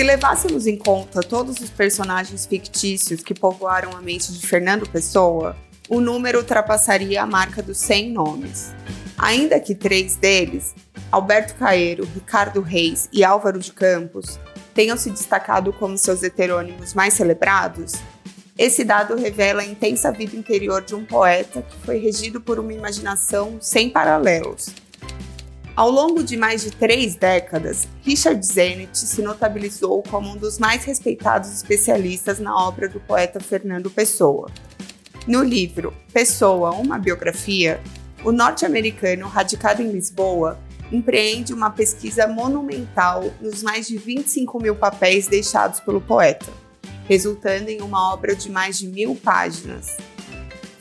Se levássemos em conta todos os personagens fictícios que povoaram a mente de Fernando Pessoa, o número ultrapassaria a marca dos 100 nomes. Ainda que três deles, Alberto Caeiro, Ricardo Reis e Álvaro de Campos, tenham se destacado como seus heterônimos mais celebrados, esse dado revela a intensa vida interior de um poeta que foi regido por uma imaginação sem paralelos. Ao longo de mais de três décadas, Richard Zenit se notabilizou como um dos mais respeitados especialistas na obra do poeta Fernando Pessoa. No livro Pessoa, uma biografia, o norte-americano, radicado em Lisboa, empreende uma pesquisa monumental nos mais de 25 mil papéis deixados pelo poeta, resultando em uma obra de mais de mil páginas.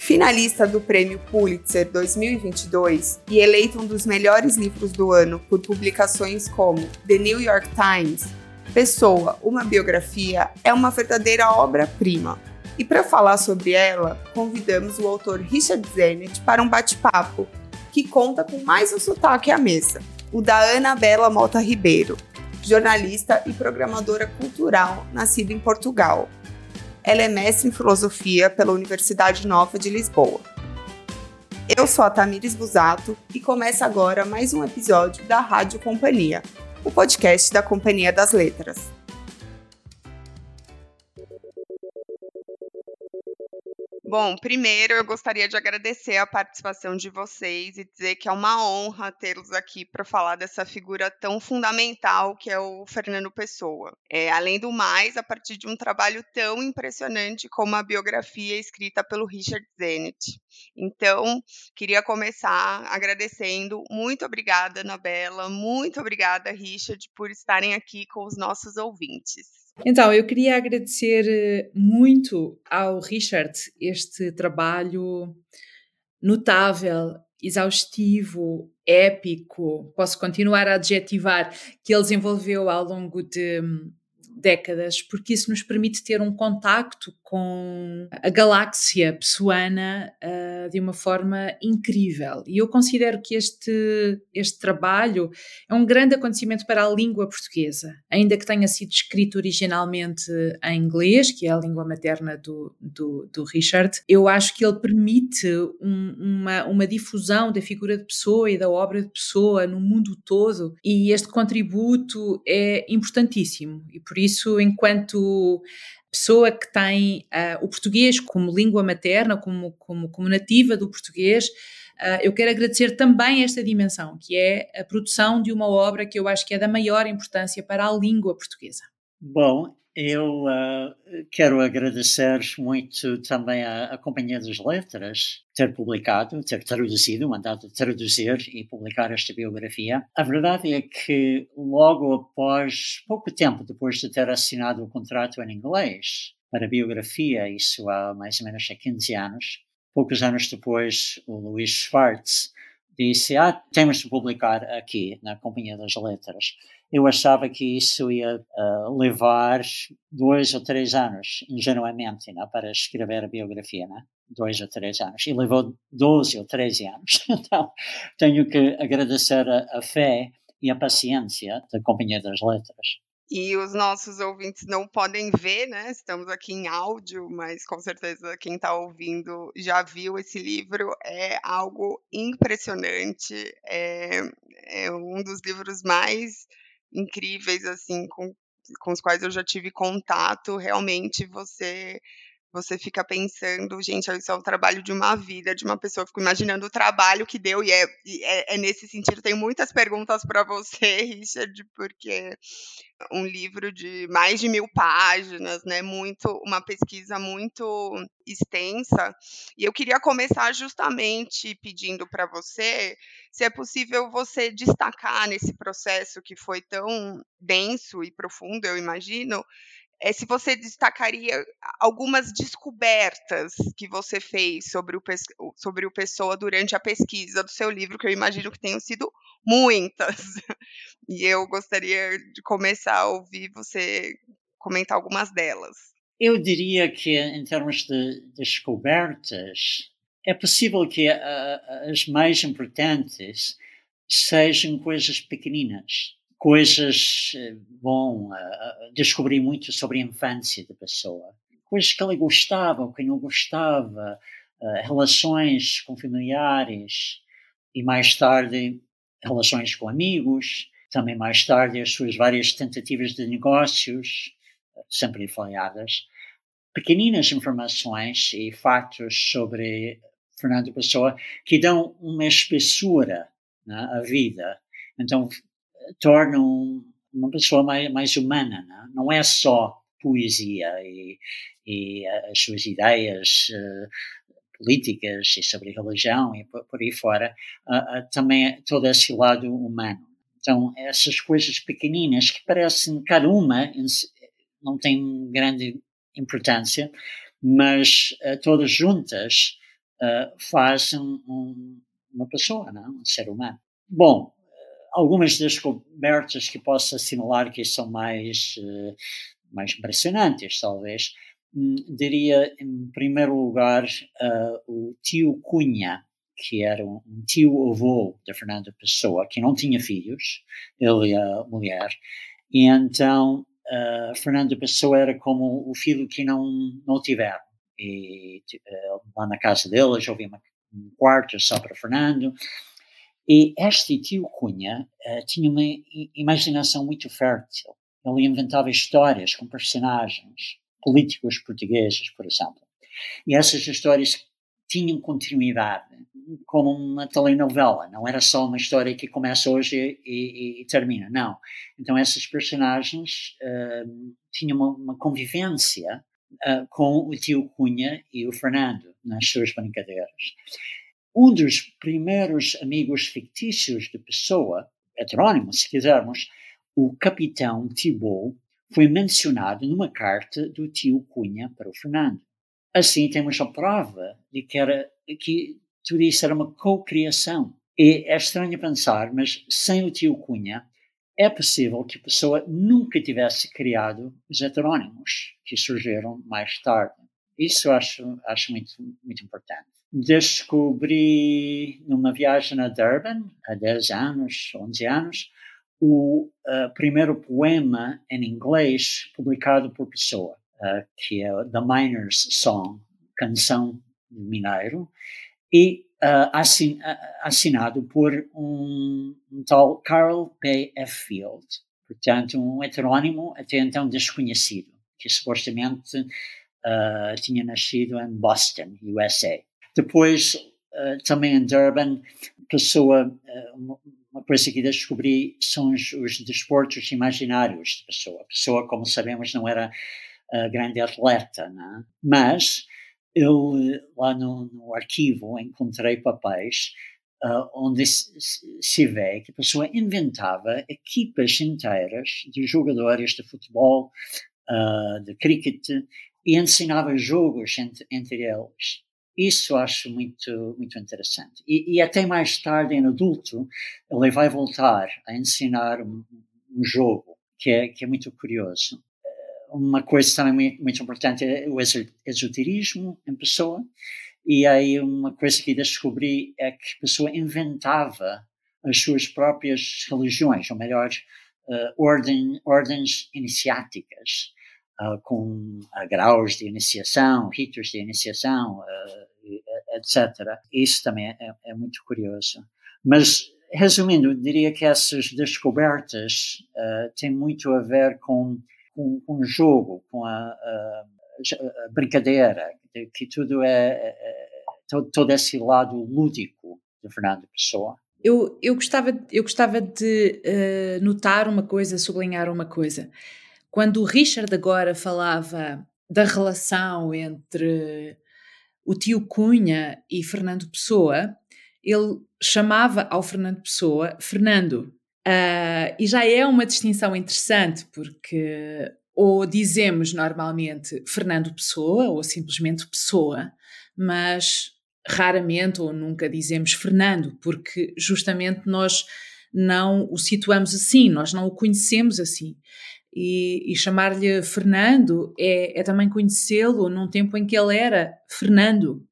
Finalista do Prêmio Pulitzer 2022 e eleito um dos melhores livros do ano por publicações como The New York Times, Pessoa, uma biografia, é uma verdadeira obra-prima e para falar sobre ela, convidamos o autor Richard Zenit para um bate-papo que conta com mais um sotaque à mesa, o da Ana Bela Mota Ribeiro, jornalista e programadora cultural nascida em Portugal. Ela é mestre em filosofia pela Universidade Nova de Lisboa. Eu sou a Tamires Busato e começa agora mais um episódio da Rádio Companhia, o podcast da Companhia das Letras. Bom, primeiro eu gostaria de agradecer a participação de vocês e dizer que é uma honra tê-los aqui para falar dessa figura tão fundamental que é o Fernando Pessoa. É, além do mais, a partir de um trabalho tão impressionante como a biografia escrita pelo Richard Zenit. Então, queria começar agradecendo. Muito obrigada, Anabela. Muito obrigada, Richard, por estarem aqui com os nossos ouvintes. Então, eu queria agradecer eh, muito ao Richard este trabalho notável, exaustivo, épico, posso continuar a adjetivar, que ele desenvolveu ao longo de hum, décadas, porque isso nos permite ter um contacto com a galáxia pessoana uh, de uma forma incrível. E eu considero que este, este trabalho é um grande acontecimento para a língua portuguesa, ainda que tenha sido escrito originalmente em inglês, que é a língua materna do, do, do Richard. Eu acho que ele permite um, uma, uma difusão da figura de pessoa e da obra de pessoa no mundo todo, e este contributo é importantíssimo. E por isso, enquanto pessoa que tem uh, o português como língua materna, como, como, como nativa do português, uh, eu quero agradecer também esta dimensão, que é a produção de uma obra que eu acho que é da maior importância para a língua portuguesa. Bom, eu uh, quero agradecer muito também à, à, Companhia das Letras ter publicado, ter traduzido, mandado traduzir e publicar esta biografia. A verdade é que logo após, pouco tempo depois de ter assinado o contrato em inglês para a biografia, isso há mais ou menos há 15 anos, poucos anos depois o Luís Schwartz disse, ah, temos de publicar aqui na Companhia das Letras eu achava que isso ia uh, levar dois ou três anos, ingenuamente, né, para escrever a biografia, né? dois ou três anos. E levou 12 ou 13 anos. Então, tenho que agradecer a, a fé e a paciência da Companhia das Letras. E os nossos ouvintes não podem ver, né? Estamos aqui em áudio, mas com certeza quem está ouvindo já viu esse livro. É algo impressionante. É, é um dos livros mais incríveis, assim, com, com os quais eu já tive contato, realmente você você fica pensando, gente, isso é o trabalho de uma vida, de uma pessoa. Eu fico imaginando o trabalho que deu, e é, é, é nesse sentido. Tenho muitas perguntas para você, Richard, porque um livro de mais de mil páginas, né? Muito, uma pesquisa muito extensa. E eu queria começar justamente pedindo para você se é possível você destacar nesse processo que foi tão denso e profundo, eu imagino, é, se você destacaria algumas descobertas que você fez sobre o, sobre o Pessoa durante a pesquisa do seu livro, que eu imagino que tenham sido muitas. E eu gostaria de começar a ouvir você comentar algumas delas. Eu diria que, em termos de descobertas, é possível que uh, as mais importantes sejam coisas pequeninas coisas, eh, bom, descobri muito sobre a infância da pessoa. Coisas que ele gostava, o que não gostava, uh, relações com familiares e mais tarde relações com amigos, também mais tarde as suas várias tentativas de negócios, sempre falhadas. Pequeninas informações e fatos sobre Fernando Pessoa que dão uma espessura né, à vida. Então, tornam uma pessoa mais, mais humana. Né? Não é só poesia e, e as suas ideias uh, políticas e sobre religião e por, por aí fora, uh, uh, também é todo esse lado humano. Então, essas coisas pequeninas que parecem, cada uma não tem grande importância, mas todas juntas fazem um, uma pessoa, não? um ser humano. Bom, algumas descobertas que posso assinalar que são mais, uh, mais impressionantes, talvez. Hum, diria, em primeiro lugar, uh, o tio Cunha, que era um, um tio-avô de Fernando Pessoa, que não tinha filhos, ele e a mulher, e então uh, Fernando Pessoa era como o filho que não, não tiveram. E uh, lá na casa deles havia um quarto só para Fernando, e este tio Cunha uh, tinha uma imaginação muito fértil. Ele inventava histórias com personagens políticos portugueses, por exemplo. E essas histórias tinham continuidade, como uma telenovela. Não era só uma história que começa hoje e, e, e termina. Não. Então essas personagens uh, tinham uma, uma convivência uh, com o tio Cunha e o Fernando nas suas brincadeiras. Um dos primeiros amigos fictícios de Pessoa, heterónimo, se quisermos, o capitão Thibault, foi mencionado numa carta do tio Cunha para o Fernando. Assim, temos a prova de que, era, que tudo isso era uma cocriação. E é estranho pensar, mas sem o tio Cunha, é possível que a pessoa nunca tivesse criado os heterónimos que surgiram mais tarde. Isso eu acho, acho muito, muito importante descobri numa viagem a Durban, há 10 anos, 11 anos, o uh, primeiro poema em inglês publicado por Pessoa, uh, que é The Miner's Song, Canção do Mineiro, e uh, assin assinado por um, um, tal Carl P. F. Field, portanto um heterônimo até então desconhecido, que supostamente tinha nascido em Boston, USA. Depois, uh, também em Durban, pessoa, uh, uma coisa que descobri são os, os desportos imaginários de pessoa. A pessoa, como sabemos, não era grande atleta, né? mas eu lá no, no arquivo encontrei papéis Uh, onde se, se, vê que a pessoa inventava equipas inteiras de jogadores de futebol, uh, de cricket, e ensinava jogos entre, entre eles. Isso acho muito, muito interessante. E, e, até mais tarde, em adulto, ele vai voltar a ensinar um, um jogo que é, que é muito curioso. Eh, uma coisa também muito, importante é o esoterismo em pessoa. E aí uma coisa que descobri é que a pessoa inventava as suas próprias religiões, ou melhor, uh, ordens iniciáticas, com uh, graus de iniciação, ritos de iniciação, etc. Isso também é, é, muito curioso. Mas, resumindo, diria que essas descobertas uh, têm muito a ver com, com o jogo, com a, a, a brincadeira, que tudo é, é, é todo, todo, esse lado lúdico de Fernando Pessoa. Eu, eu, gostava, eu gostava de uh, notar uma coisa, sublinhar uma coisa. Quando o Richard agora falava da relação entre o tio Cunha e Fernando Pessoa, ele chamava ao Fernando Pessoa Fernando. Uh, e já é uma distinção interessante, porque ou dizemos normalmente Fernando Pessoa ou simplesmente Pessoa, mas raramente ou nunca dizemos Fernando, porque justamente nós não o situamos assim, nós não o conhecemos assim. E, e chamar-lhe Fernando é, é também conhecê-lo num tempo em que ele era Fernando.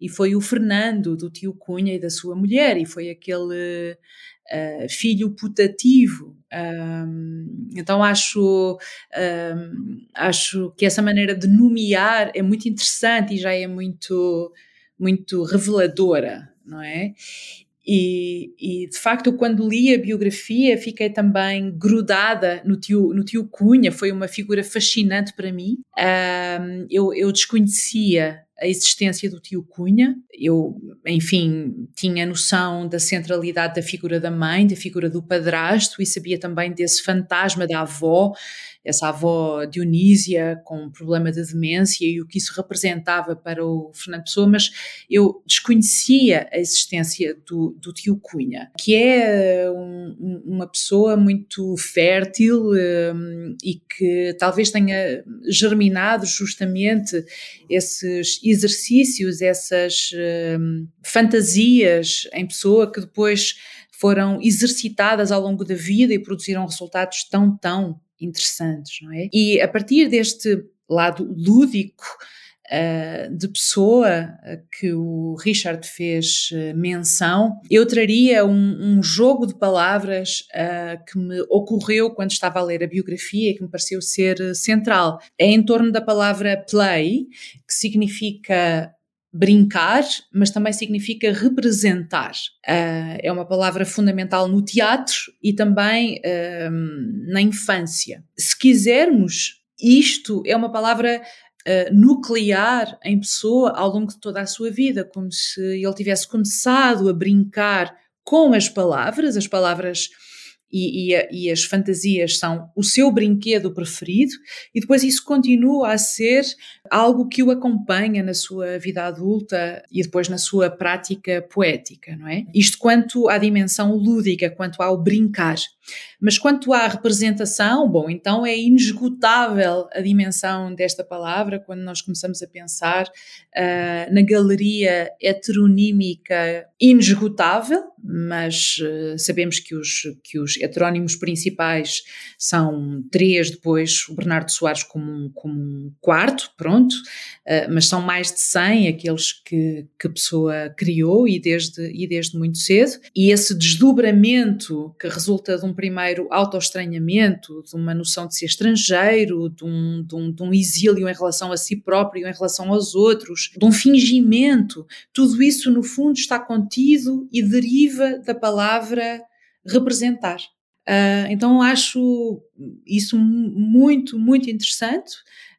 E foi o Fernando do tio Cunha e da sua mulher, e foi aquele uh, filho putativo. Um, então acho, um, acho que essa maneira de nomear é muito interessante e já é muito, muito reveladora, não é? E, e, de facto, quando li a biografia, fiquei também grudada no tio, no tio Cunha, foi uma figura fascinante para mim. Um, eu, eu desconhecia a existência do tio Cunha. Eu, enfim, tinha noção da centralidade da figura da mãe, da figura do padrasto e sabia também desse fantasma da avó essa avó Dionísia com problema de demência e o que isso representava para o Fernando Pessoa, mas eu desconhecia a existência do, do tio Cunha, que é um, uma pessoa muito fértil um, e que talvez tenha germinado justamente esses exercícios, essas um, fantasias em pessoa que depois foram exercitadas ao longo da vida e produziram resultados tão, tão interessantes, não é? E a partir deste lado lúdico uh, de pessoa que o Richard fez uh, menção, eu traria um, um jogo de palavras uh, que me ocorreu quando estava a ler a biografia e que me pareceu ser central. É em torno da palavra play, que significa brincar, mas também significa representar. Uh, é uma palavra fundamental no teatro e também na infância. Se quisermos, isto é uma palavra uh, nuclear em pessoa ao longo de toda a sua vida, como se ele tivesse começado a brincar com as palavras, as palavras e, e, e, as fantasias são o seu brinquedo preferido, e depois isso continua a ser algo que o acompanha na sua vida adulta e depois na sua prática poética, não é? Isto quanto à dimensão lúdica, quanto ao brincar. Mas quanto à representação, bom, então é inesgotável a dimensão desta palavra quando nós começamos a pensar uh, na galeria heteronímica inesgotável, mas uh, sabemos que os, que os heterónimos principais são três, depois o Bernardo Soares como um, como um quarto, pronto, uh, mas são mais de 100 aqueles que, que a pessoa criou e desde, e desde muito cedo, e esse desdobramento que resulta de um primeiro autoestranhamento, de uma noção de ser estrangeiro, de um, de, um, de um exílio em relação a si próprio, em relação aos outros, de um fingimento. Tudo isso, no fundo, está contido e deriva da palavra representar. Uh, então acho isso muito, muito interessante.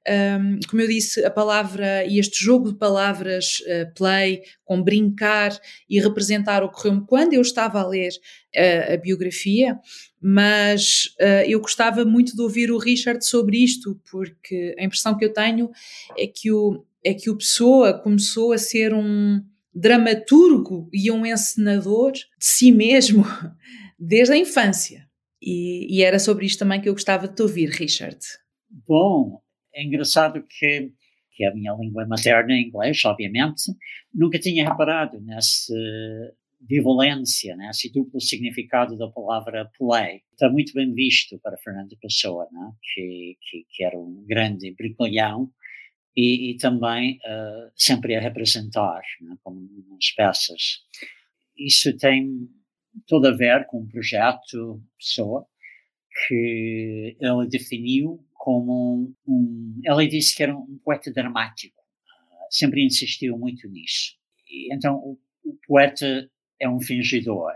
Um, como eu disse, a palavra e este jogo de palavras uh, play, com brincar e representar, ocorreu-me quando eu estava a ler uh, a biografia, mas uh, eu gostava muito de ouvir o Richard sobre isto, porque a impressão que eu tenho é que o, é que o Pessoa começou a ser um dramaturgo e um encenador de si mesmo desde a infância. E, e era sobre isto também que eu gostava de te ouvir, Richard. Bom, é engraçado que, que a minha língua materna é inglês, obviamente, nunca tinha reparado nessa violência, nesse duplo significado da palavra play. Está muito bem visto para Fernando Pessoa, né? que, que, que era um grande brincalhão e, e também uh, sempre a representar, né? como nas peças. Isso tem tudo a ver com um projeto Pessoa que ele definiu como um. Ela disse que era um poeta dramático, uh, sempre insistiu muito nisso. E, então, o, o, poeta é um fingidor,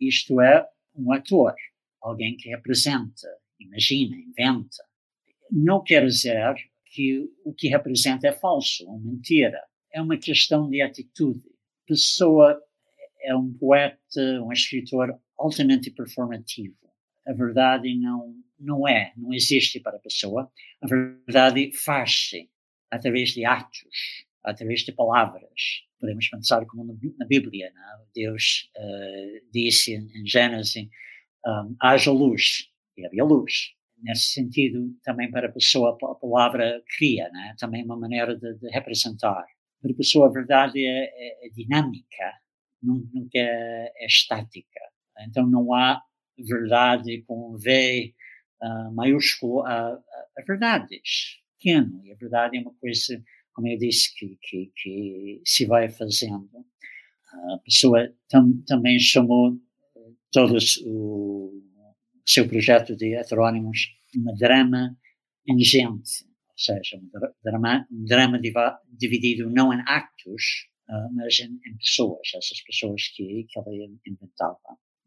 isto é, um ator, alguém que representa, imagina, inventa. Não quer dizer que o que representa é falso ou mentira. É uma questão de atitude. Pessoa é um poeta, um escritor altamente performativo. A verdade não não é, não existe para a pessoa. A verdade faz-se através de atos, através de palavras. Podemos pensar como na Bíblia? É? Deus uh, disse em Gênesis, um, haja luz, e havia luz. Nesse sentido, também para a pessoa, a palavra cria, é? também uma maneira de, de, representar. Para a pessoa, a verdade é, é, é dinâmica, nunca é, é estática. Então não há verdade com V uh, maiúsculo a, a, verdades, pequeno. E a verdade é uma coisa, como eu disse, que, que, que se vai fazendo. A pessoa tam, também chamou todos o seu projeto de heterónimos uma drama ingente, ou seja, um drama, um drama dividido não em actos, mas em, em, pessoas, essas pessoas que, que ele inventava.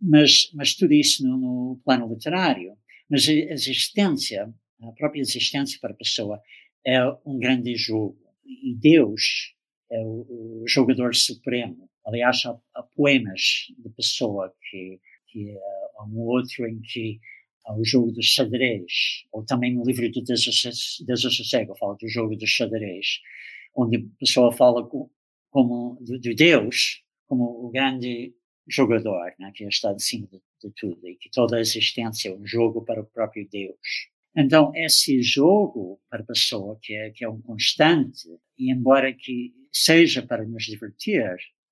Mas, mas tudo isso no, no plano literário. Mas a existência, a própria existência para a pessoa é um grande jogo. E Deus é o, o jogador supremo. Aliás, há, há, poemas de pessoa que, que há um outro em que há o jogo dos xadrez, ou também no livro do Desassossego fala do jogo dos xadrez, onde a pessoa fala com, como de, de, Deus como o grande jogador, né, que está acima de, de tudo, e que toda a existência é um jogo para o próprio Deus. Então, esse jogo para a pessoa, que é, que é um constante, e embora que seja para nos divertir,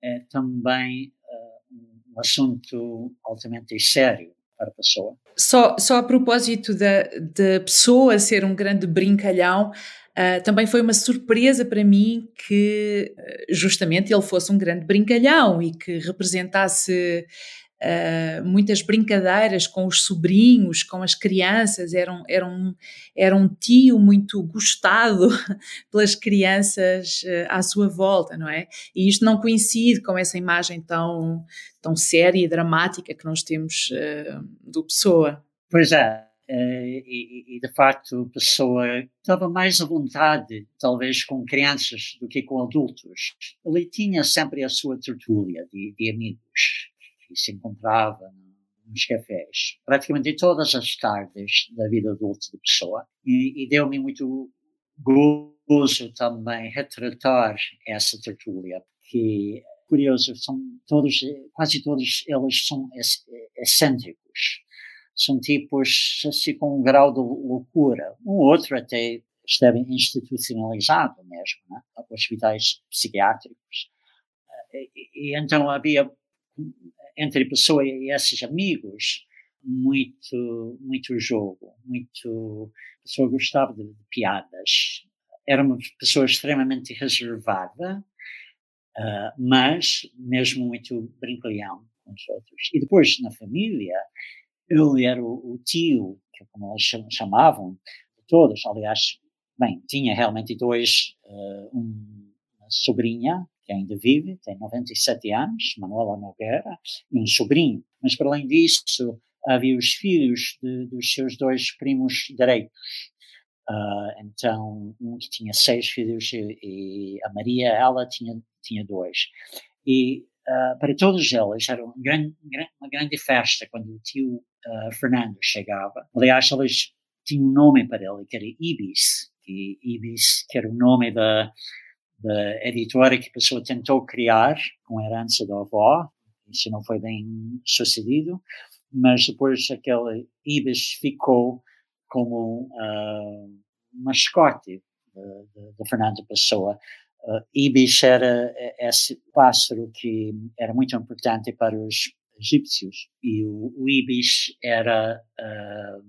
é também uh, um assunto altamente sério para a pessoa. Só, só a propósito da pessoa ser um grande brincalhão, Uh, também foi uma surpresa para mim que justamente ele fosse um grande brincalhão e que representasse uh, muitas brincadeiras com os sobrinhos, com as crianças, era um, era um, era um tio muito gostado pelas crianças uh, à sua volta, não é? E isto não coincide com essa imagem tão, tão séria e dramática que nós temos do Pessoa. Pois é, Uh, e, e, de facto a pessoa estava mais à vontade, talvez com crianças do que com adultos. Ele tinha sempre a sua tertúlia de, de amigos que se encontrava nos cafés, praticamente todas as tardes da vida adulta da pessoa. E, e deu-me muito gozo também retratar essa tertúlia, que curioso, são todos, quase todos eles são excêntricos são tipos assim com um grau de loucura. Um outro até esteve institucionalizado mesmo, né? hospitais psiquiátricos. E, e, então havia entre a pessoa e esses amigos muito muito jogo, muito a pessoa gostava de, de piadas. Era uma pessoa extremamente reservada, uh, mas mesmo muito brincalhão com os outros. E depois na família ele era o, o tio, que é como eles chamavam, de todos. Aliás, bem, tinha realmente dois, uh, um, uma sobrinha, que ainda vive, tem 97 anos, Manuela Nogueira, e um sobrinho. Mas, para além disso, havia os filhos de, dos seus dois primos direitos. Uh, então, um que tinha seis filhos e, e, a Maria, ela tinha, tinha dois. E uh, para todos eles era grande, uma grande festa quando o tio uh, Fernando chegava. Aliás, eles tinham um nome para ele, que era Ibis, e Ibis, que era o nome da, da editora que a pessoa tentou criar com a herança da avó, isso não foi bem sucedido, mas depois aquele Ibis ficou como uh, mascote de, Fernando Pessoa. Uh, Ibis era esse pássaro que era muito importante para os egípcios. E o, o ibis era uh,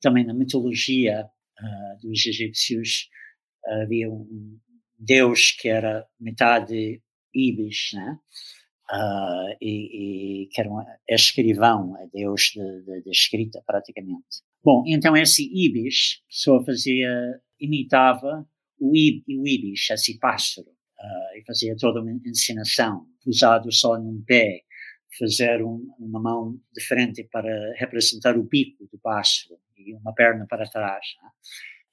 também na mitologia uh, dos egípcios havia um deus que era metade ibis, né? Uh, e, e, que era um escrivão, é deus de, de, de, escrita praticamente. Bom, então esse ibis, pessoa fazia, imitava o, ib, o ibis, esse pássaro, uh, e fazia toda uma encenação, usado só num pé, fazer um, uma mão diferente para representar o bico do pássaro e uma perna para trás. Né?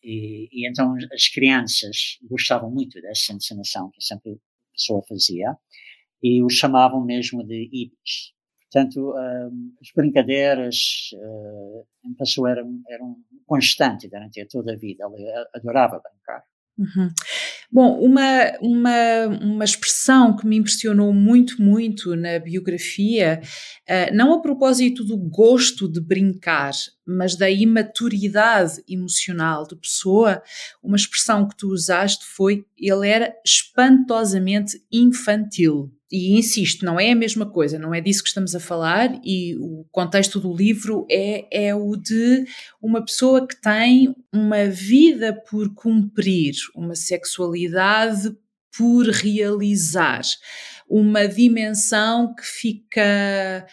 E, e, então as crianças gostavam muito dessa encenação que sempre a pessoa fazia e o chamavam mesmo de ibis. Portanto, um, as brincadeiras uh, em pessoa eram, eram constante durante toda a vida. Ele adorava brincar. Uhum. Bom, uma, uma, uma expressão que me impressionou muito, muito na biografia, uh, não a propósito do gosto de brincar, mas da imaturidade emocional de pessoa, uma expressão que tu usaste foi ele era espantosamente infantil. E insisto, não é a mesma coisa, não é disso que estamos a falar, e o contexto do livro é, é o de uma pessoa que tem uma vida por cumprir, uma sexualidade por realizar, uma dimensão que fica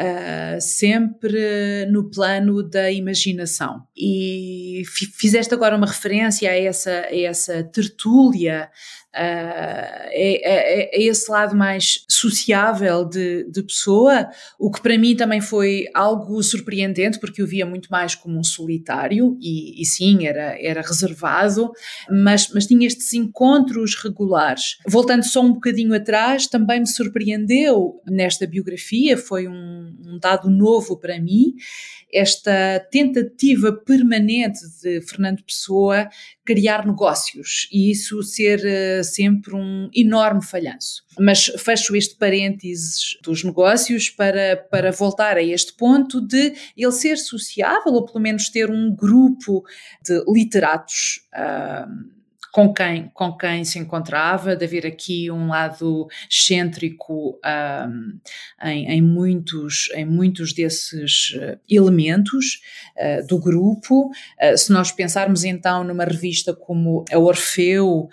Uh, sempre no plano da imaginação. E fizeste agora uma referência a essa, a essa tertúlia é, é, é, esse lado mais sociável de, de, pessoa, o que para mim também foi algo surpreendente, porque eu via muito mais como um solitário, e, e sim, era, era reservado, mas, mas tinha estes encontros regulares. Voltando só um bocadinho atrás, também me surpreendeu nesta biografia, foi um, um dado novo para mim, esta tentativa permanente de Fernando Pessoa criar negócios e isso ser uh, sempre um enorme falhanço. Mas fecho este parênteses dos negócios para, para voltar a este ponto de ele ser sociável ou pelo menos ter um grupo de literatos. Uh, com quem, com quem se encontrava, de haver aqui um lado excêntrico um, em, em, muitos, em muitos desses eh, elementos uh, do grupo. Uh, se nós pensarmos então numa revista como a Orfeu,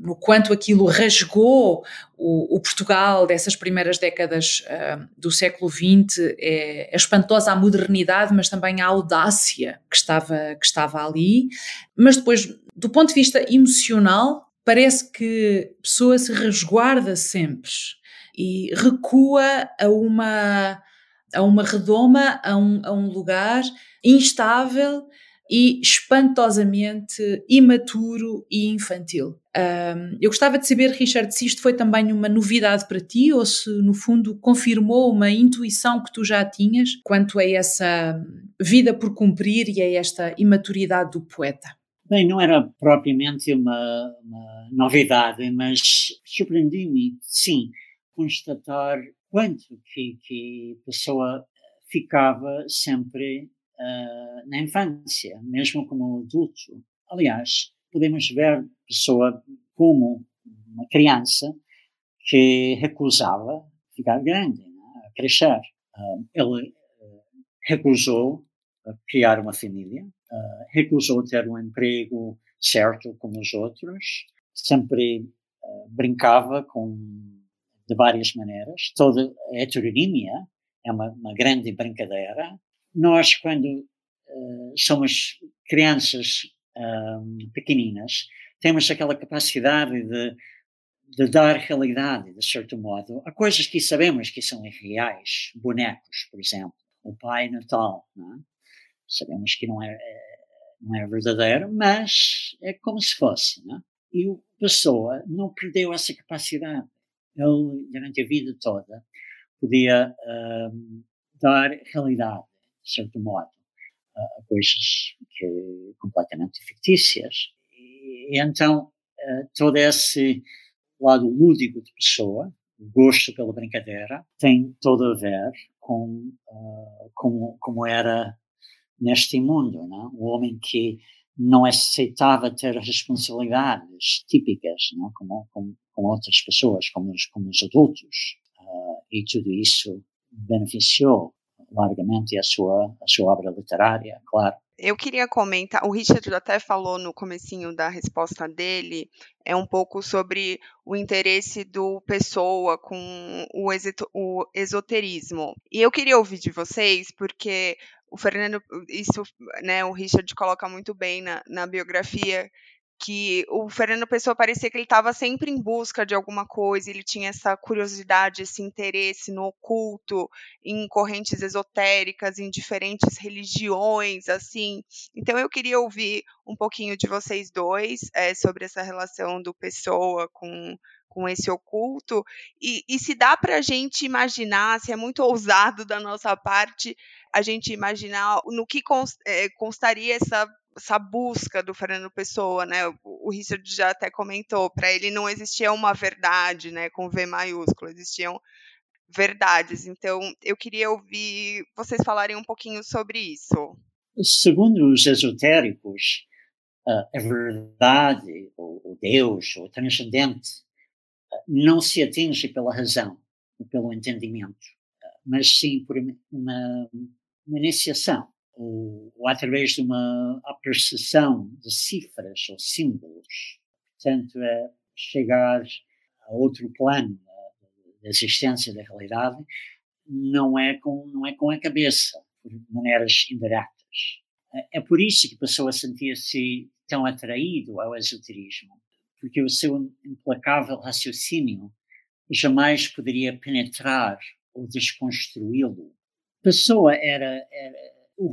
no quanto aquilo rasgou o, o, Portugal dessas primeiras décadas uh, do século XX, é, é, espantosa a modernidade, mas também a audácia que estava, que estava ali. Mas depois, do ponto de vista emocional, parece que a pessoa se resguarda sempre e recua a uma, a uma redoma, a um, a um lugar instável e espantosamente imaturo e infantil. Um, eu gostava de saber, Richard, se isto foi também uma novidade para ti ou se, no fundo, confirmou uma intuição que tu já tinhas quanto a essa vida por cumprir e a esta imaturidade do poeta. Bem, não era propriamente uma, uma novidade, mas surpreendi-me, sim, constatar quanto que, que a pessoa ficava sempre uh, na infância, mesmo como adulto. Aliás, podemos ver pessoa como uma criança que recusava ficar grande, né, crescer. Ele uh, recusou criar uma família, recusou ter um emprego certo como os outros, sempre brincava com de várias maneiras. Toda a heteronímia é uma, uma grande brincadeira nós, quando uh, somos crianças pequeninas, temos aquela capacidade de, de dar realidade, de certo modo, a coisas que sabemos que são irreais. Bonecos, por exemplo. O Pai Natal. Não é? Sabemos que não é, é, não é verdadeiro, mas é como se fosse. Não é? E a pessoa não perdeu essa capacidade. Ele, durante a vida toda, podia um, dar realidade de certo modo, a coisas que completamente fictícias. E, então, todo esse lado lúdico de pessoa, gosto pela brincadeira, tem todo a ver com uh, como, como era neste mundo, não? o homem que não aceitava ter responsabilidades típicas, não? Como, como, como outras pessoas, como os, como os adultos. Uh, e tudo isso beneficiou largamente a sua, a sua obra literária, claro. Eu queria comentar, o Richard até falou no comecinho da resposta dele, é um pouco sobre o interesse do Pessoa com o, o esoterismo. E eu queria ouvir de vocês, porque o Fernando, isso, né, o Richard coloca muito bem na, na biografia, que o Fernando Pessoa parecia que ele estava sempre em busca de alguma coisa, ele tinha essa curiosidade, esse interesse no oculto, em correntes esotéricas, em diferentes religiões, assim. Então eu queria ouvir um pouquinho de vocês dois é, sobre essa relação do Pessoa com com esse oculto, e, e se dá para a gente imaginar, se é muito ousado da nossa parte, a gente imaginar no que é, constaria essa essa busca do Fernando Pessoa, né? O, Richard já até comentou, para ele não existia uma verdade, né, com V maiúsculo, existiam verdades. Então, eu queria ouvir vocês falarem um pouquinho sobre isso. Segundo os esotéricos, a verdade, o Deus, o transcendente, não se atinge pela razão, pelo entendimento, mas sim por uma, uma iniciação, ou, através de uma apreciação de cifras ou símbolos. Portanto, é chegar a outro plano da existência da realidade não é com não é com a cabeça, por maneiras indiretas. É, é por isso que a pessoa sentia-se tão atraído ao esoterismo, porque o seu implacável raciocínio jamais poderia penetrar ou desconstruí-lo. A pessoa era, era o,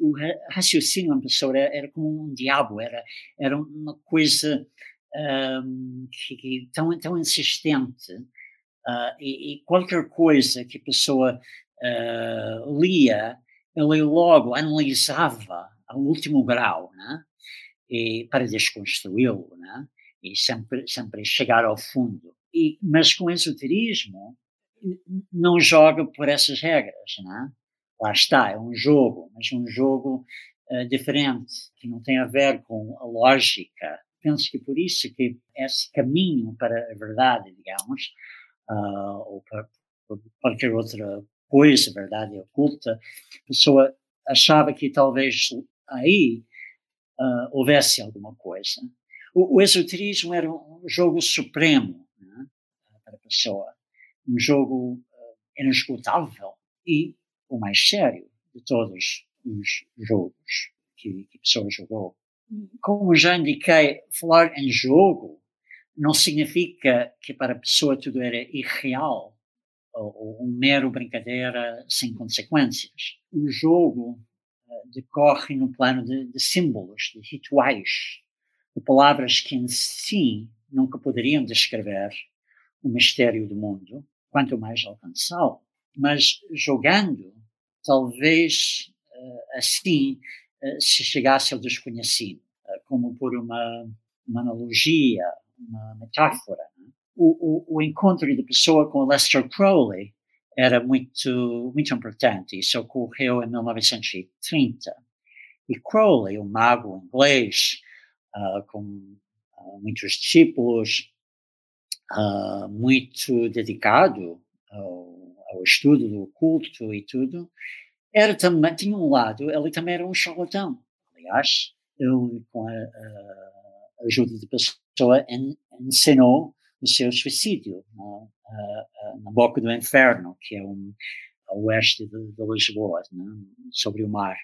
o, raciocínio da era, era, como um diabo, era, era uma coisa um, que, que, tão, tão insistente uh, e, e, qualquer coisa que a pessoa uh, lia, ele logo analisava ao último grau, né? e para desconstruí-lo, né? e sempre, sempre chegar ao fundo. E, mas com esoterismo, não joga por essas regras, né? Lá está, é um jogo, mas um jogo uh, diferente, que não tem a ver com a lógica. Penso que por isso que esse caminho para a verdade, digamos, uh, ou para, para qualquer outra coisa, verdade oculta, a pessoa achava que talvez aí uh, houvesse alguma coisa. O, o, esoterismo era um jogo supremo né, para a pessoa, um jogo uh, inesgotável e o mais sério de todos os jogos que, que a pessoa jogou. Como já indiquei, falar em jogo não significa que para a pessoa tudo era irreal ou, ou um mero brincadeira sem consequências. O jogo decorre no plano de, de, símbolos, de rituais, de palavras que em si nunca poderiam descrever o mistério do mundo, quanto mais alcançá-lo. Mas jogando, talvez uh, assim uh, se chegasse ao desconhecido, uh, como por uma, uma, analogia, uma metáfora. Né? O, o, o encontro da pessoa com Lester Crowley era muito, muito importante. Isso ocorreu em 1930. E Crowley, um mago inglês, uh, com uh, muitos discípulos, uh, muito dedicado ao, ao, estudo do oculto e tudo, era também, tinha um lado, ele também era um charlatão. Aliás, ele, com a, a ajuda de pessoa, en, ensinou o seu suicídio na, na boca do inferno, que é um a oeste de, de Lisboa, né, sobre o mar.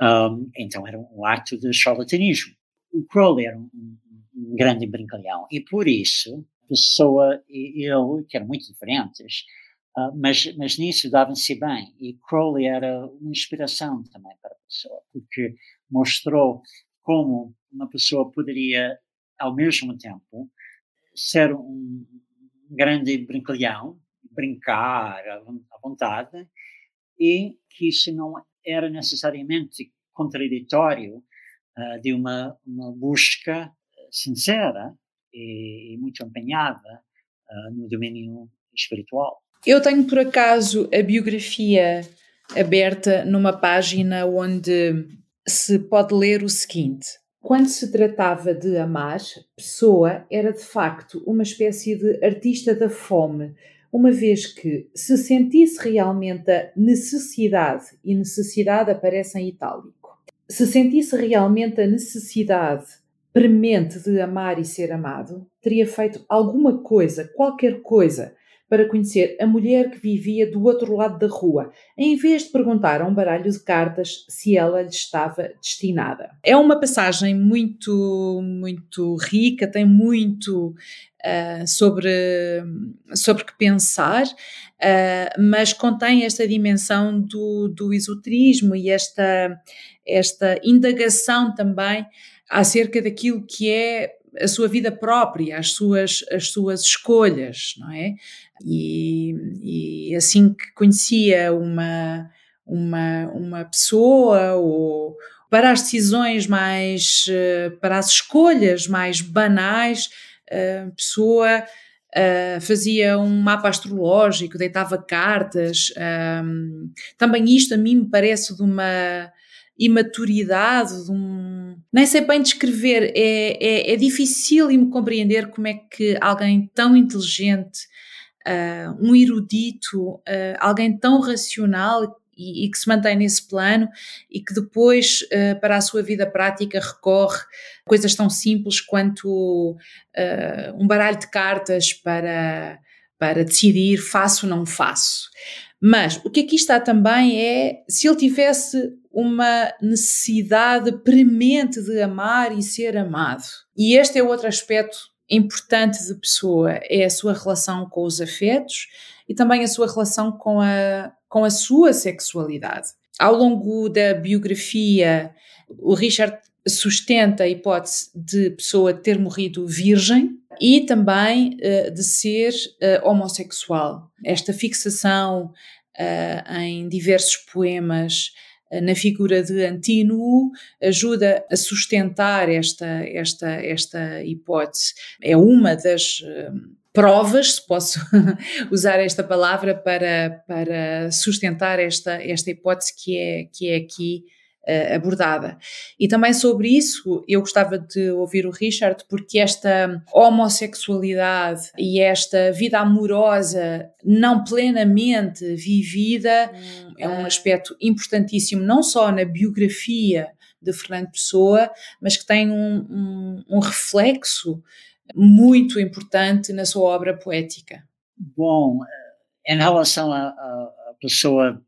Um, então era um ato de charlatanismo. O Crowley era um, um grande brincalhão e por isso a pessoa e ele, que eram muito diferentes, uh, mas, mas nisso davam-se bem. E Crowley era uma inspiração também para a pessoa, porque mostrou como uma pessoa poderia, ao mesmo tempo, ser um grande brincalhão, brincar à vontade, e que isso não era necessariamente contraditório uh, de uma, uma, busca sincera e, e muito empenhada uh, no domínio espiritual. Eu tenho por acaso a biografia aberta numa página onde se pode ler o seguinte: quando se tratava de amar, Pessoa era de facto uma espécie de artista da fome, uma vez que, se sentisse realmente a necessidade, e necessidade aparece em itálico, se sentisse realmente a necessidade premente de amar e ser amado, teria feito alguma coisa, qualquer coisa, para conhecer a mulher que vivia do outro lado da rua, em vez de perguntar a um baralho de cartas se ela lhe estava destinada. É uma passagem muito, muito rica, tem muito uh, sobre, sobre que pensar, uh, mas contém esta dimensão do, do esoterismo e esta, esta indagação também acerca daquilo que é a sua vida própria, as suas, as suas escolhas, não é? E, e assim que conhecia uma, uma, uma pessoa ou para as decisões mais, eh, para as escolhas mais banais, a pessoa Uh, fazia um mapa astrológico, deitava cartas. Um, também isto a mim me parece de uma imaturidade, de um, Nem sei bem descrever, é, é, é me compreender como é que alguém tão inteligente, uh, um erudito, uh, alguém tão racional e, e, que se mantém nesse plano e que depois, uh, para a sua vida prática, recorre a coisas tão simples quanto um baralho de cartas para, para decidir faço ou não faço. Mas o que aqui está também é se ele tivesse uma necessidade premente de amar e ser amado. E este é outro aspecto importante de pessoa, é a sua relação com os afetos e também a sua relação com a, com a sua sexualidade. Ao longo da biografia, o Richard sustenta a hipótese de pessoa ter morrido virgem e também uh, de ser uh, homossexual. Esta fixação uh, em diversos poemas na figura de Antínuo ajuda a sustentar esta, esta, esta hipótese. É uma das provas, se posso usar esta palavra, para, para sustentar esta, esta hipótese que é, que é aqui uh, abordada. E também sobre isso eu gostava de ouvir o Richard, porque esta homossexualidade e esta vida amorosa não plenamente vivida hum, é um aspecto importantíssimo, não só na biografia de Fernando Pessoa, mas que tem um, um, um reflexo muito importante na sua obra poética. Bom, em relação à pessoa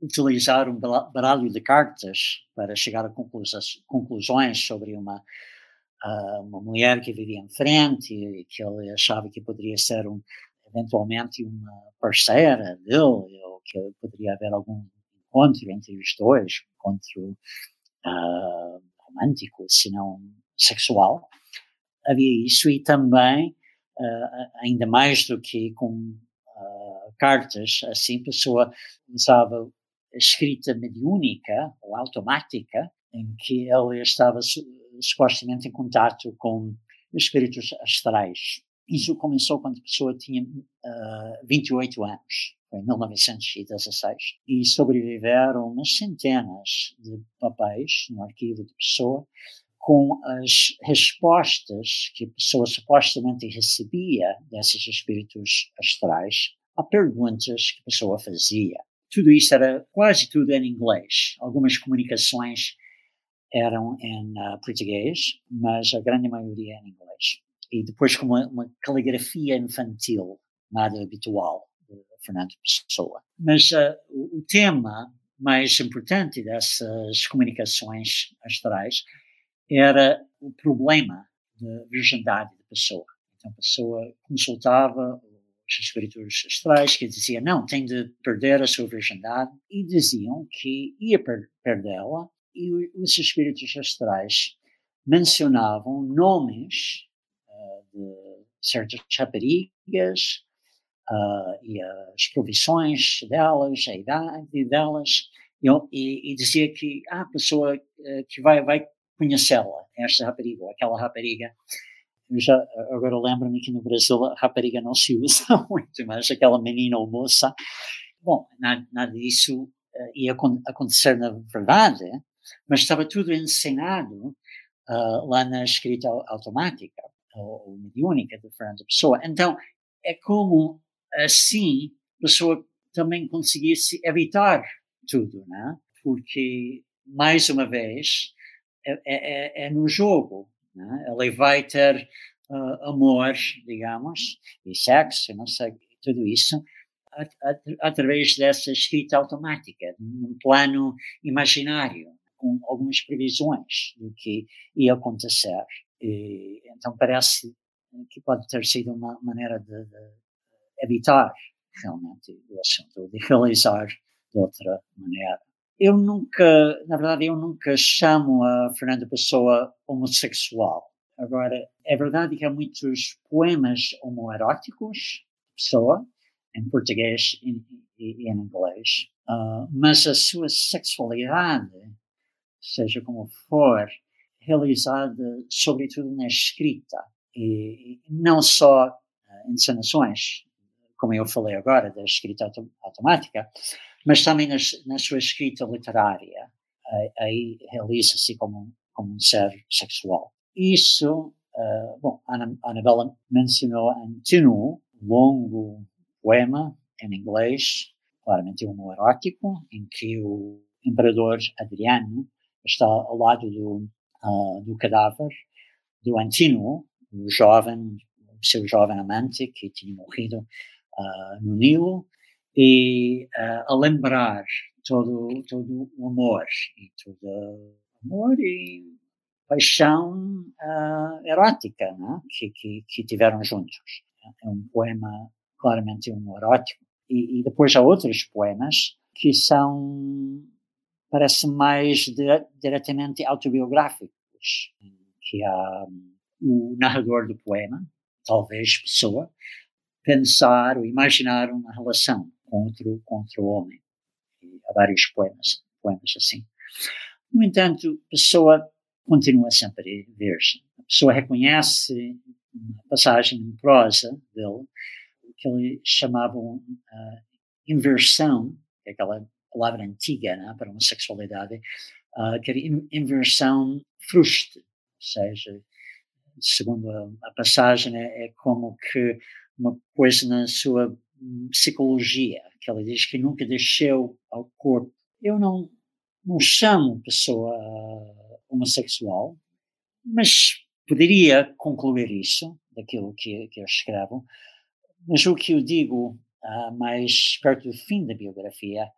utilizar um baralho de cartas para chegar a conclusões sobre uma, uh, uma mulher que vivia em frente e que ele achava que poderia ser um, eventualmente uma parceira dele, ou que poderia haver algum encontro entre os dois, um encontro uh, romântico, se não sexual. Havia isso e também, uh, ainda mais do que com cartas, assim, a pessoa usava escrita mediúnica ou automática, em que ele estava supostamente em contato com espíritos astrais. Isso começou quando a pessoa tinha uh, 28 anos, foi em 1916, e sobreviveram umas centenas de papéis no arquivo de pessoa com as respostas que a pessoa supostamente recebia desses espíritos astrais a perguntas que a pessoa fazia tudo isso era quase tudo em inglês. Algumas comunicações eram em uh, português, mas a grande maioria em inglês. E depois com uma, uma caligrafia infantil, nada habitual, de Fernando Pessoa. Mas uh, o, tema mais importante dessas comunicações astrais era o problema da virgindade da pessoa. Então a pessoa consultava os espíritos astrais que diziam não, tem de perder a sua virgindade e diziam que ia per perdê-la e os espíritos astrais mencionavam nomes uh, de certas raparigas uh, e as provisões delas, a idade delas e, e, e dizia que ah, a pessoa uh, que vai, vai conhecê-la, esta rapariga ou aquela rapariga, eu já agora lembro-me que no Brasil a rapariga não se usa muito, mas aquela menina ou moça. Bom, nada, nada disso uh, ia acontecer na verdade, mas estava tudo ensinado uh, lá na escrita automática ou, ou mediúnica de Fernando Pessoa. Então, é como assim a pessoa também conseguisse evitar tudo, né? Porque, mais uma vez, é, é, é, é no jogo né? Vai ter uh, amor, digamos, e sexo, não sei, tudo isso, através dessa escrita automática, num plano imaginário, com algumas previsões do que ia acontecer. E, então parece que pode ter sido uma maneira de, de evitar realmente o assunto, de realizar de outra maneira. Eu nunca, na verdade, eu nunca chamo a Fernanda Pessoa homossexual. Agora, é verdade que há muitos poemas homoeróticos, Pessoa, em português e, e, em inglês, uh, mas a sua sexualidade, seja como for, realizada sobretudo na escrita, e, e não só uh, encenações, como eu falei agora, da escrita autom automática, mas também nas, na sua escrita literária. Aí realiza-se como como um ser sexual. Isso, uh, bom, a Anabela mencionou Antinu, longo poema em inglês, claramente um erótico, em que o imperador Adriano está ao lado do, uh, do cadáver do Antino, o jovem, o seu jovem amante que tinha morrido uh, no Nilo, e uh, a lembrar todo, todo o amor e todo amor e paixão erótica né? que, que, que tiveram juntos. É um poema claramente um erótico. E, e depois há outros poemas que são, parece mais dire, diretamente autobiográficos, que há o narrador do poema, talvez pessoa, pensar ou imaginar uma relação com outro homem. E há vários poemas, poemas assim. No entanto, a pessoa continua sempre virgem. A pessoa reconhece uma passagem em prosa dele que eles chamavam uh, inversão, que é aquela palavra antiga né, para uma sexualidade, uh, que era inversão fruste, ou seja, segundo a, a passagem, é, é, como que uma coisa na sua psicologia, que ela diz que nunca desceu ao corpo. Eu não, não chamo pessoa homossexual, mas poderia concluir isso, daquilo que, que eu escrevo, mas o que eu digo uh, mais perto do fim da biografia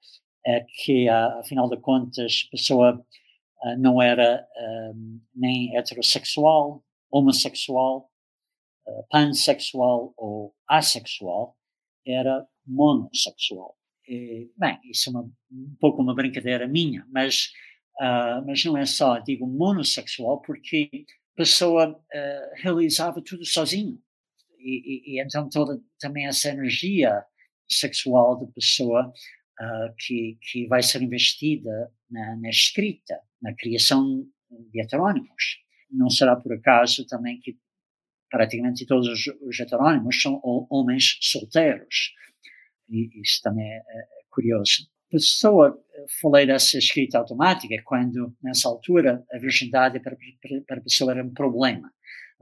é que, uh, afinal de contas, a pessoa uh, não era nem heterossexual, homossexual, pansexual ou assexual, era monossexual. E, bem, isso é uma, um pouco uma brincadeira minha, mas, mas não é só, digo monossexual, porque a pessoa realizava tudo sozinho e, e, então toda também essa energia sexual da pessoa uh, que, que vai ser investida na, na, escrita, na criação de heterónimos. Não será por acaso também que praticamente todos os, os heterónimos são homens solteiros. E isso também é, é curioso. A pessoa, falei dessa escrita automática, quando nessa altura a virgindade para, para, para a pessoa era um problema.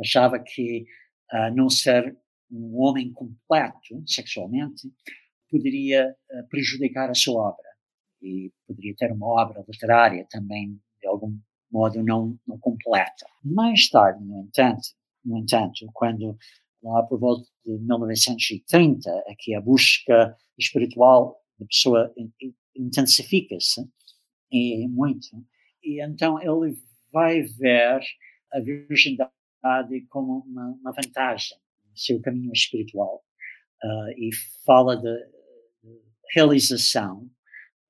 Achava que uh, não ser um homem completo sexualmente poderia uh, prejudicar a sua obra e poderia ter uma obra literária também de algum modo não, não completa. Mais tarde, no entanto, no entanto, quando lá por volta de 1930, aqui a busca espiritual da pessoa intensifica-se e muito, e então ele vai ver a virgindade como uma, uma vantagem no seu caminho espiritual uh, e fala de realização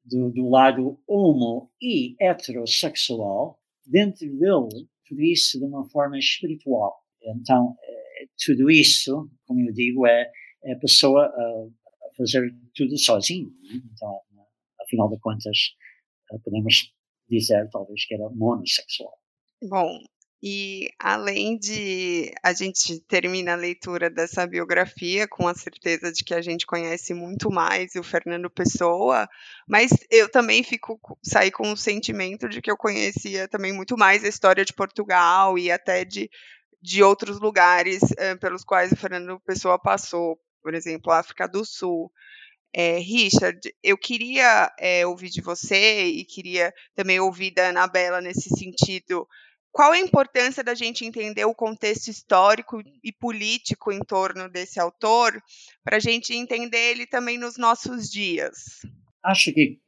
do, do, lado homo e heterossexual dentro dele, tudo isso de uma forma espiritual. Então, é, tudo isso, como eu digo, é, é a pessoa a, fazer tudo sozinho. Né? Então, afinal de contas, podemos dizer talvez que era monossexual. Bom, e além de a gente termina a leitura dessa biografia com a certeza de que a gente conhece muito mais o Fernando Pessoa, mas eu também fico saí com o sentimento de que eu conhecia também muito mais a história de Portugal e até de, de outros lugares eh, pelos quais o Fernando Pessoa passou, por exemplo, a África do Sul. É, Richard, eu queria é, ouvir de você e queria também ouvir da Anabela nesse sentido qual a importância da gente entender o contexto histórico e político em torno desse autor, para a gente entender ele também nos nossos dias? Acho que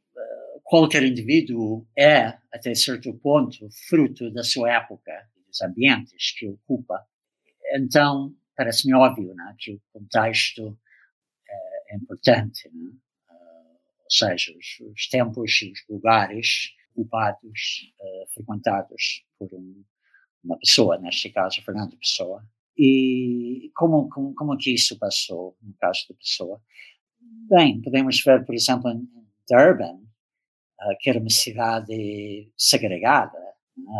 qualquer indivíduo é, até certo ponto, fruto da sua época dos ambientes que ocupa. Então, parece-me óbvio né, que o contexto é, é importante. Né? Ou seja, os, os tempos e os lugares ocupados, uh, frequentados por um, uma pessoa, neste caso, Fernando Pessoa. E como, como, como que isso passou, no caso da pessoa? Bem, podemos ver, por exemplo, em Durban, uh, que era uma cidade segregada.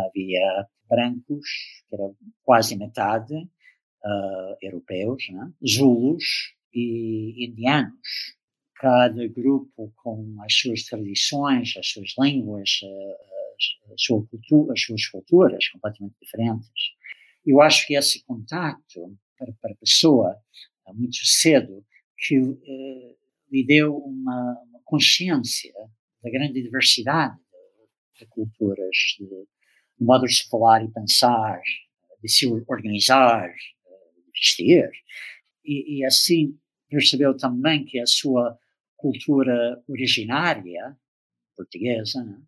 Havia brancos, que era quase metade, uh, europeus, né? Zulus e indianos cada grupo com as suas tradições, as suas línguas, uh, a sua cultura, as suas culturas completamente diferentes. Eu acho que esse contato para, para a pessoa muito cedo que uh, lhe deu uma, uma, consciência da grande diversidade de, de culturas, de modos de falar e pensar, de se organizar, de vestir. E, e assim percebeu também que a sua cultura originária, portuguesa, né,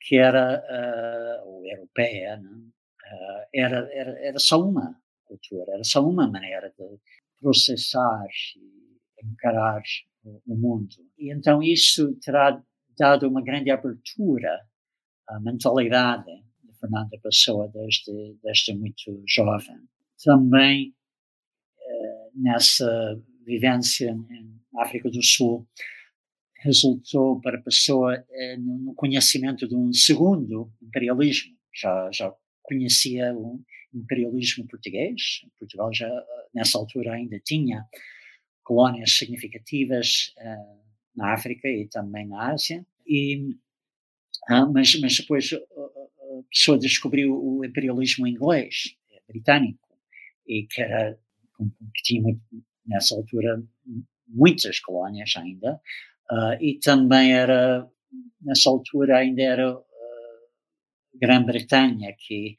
que era, uh, ou europeia, né, uh, era, era, era só uma cultura, era só uma maneira de processar e encarar o, mundo. E então isso terá dado uma grande abertura à mentalidade de Fernanda Pessoa desde, desde muito jovem. Também uh, nessa vivência na África do Sul resultou para a pessoa eh, no conhecimento de um segundo imperialismo. Já, já conhecia o imperialismo português. Portugal já nessa altura ainda tinha colónias significativas uh, na África e também na Ásia. E, uh, mas, mas depois pessoa descobriu o imperialismo inglês, britânico, e que era que tinha nessa altura muitas colónias ainda, uh, e também era, nessa altura ainda era uh, Grã-Bretanha que,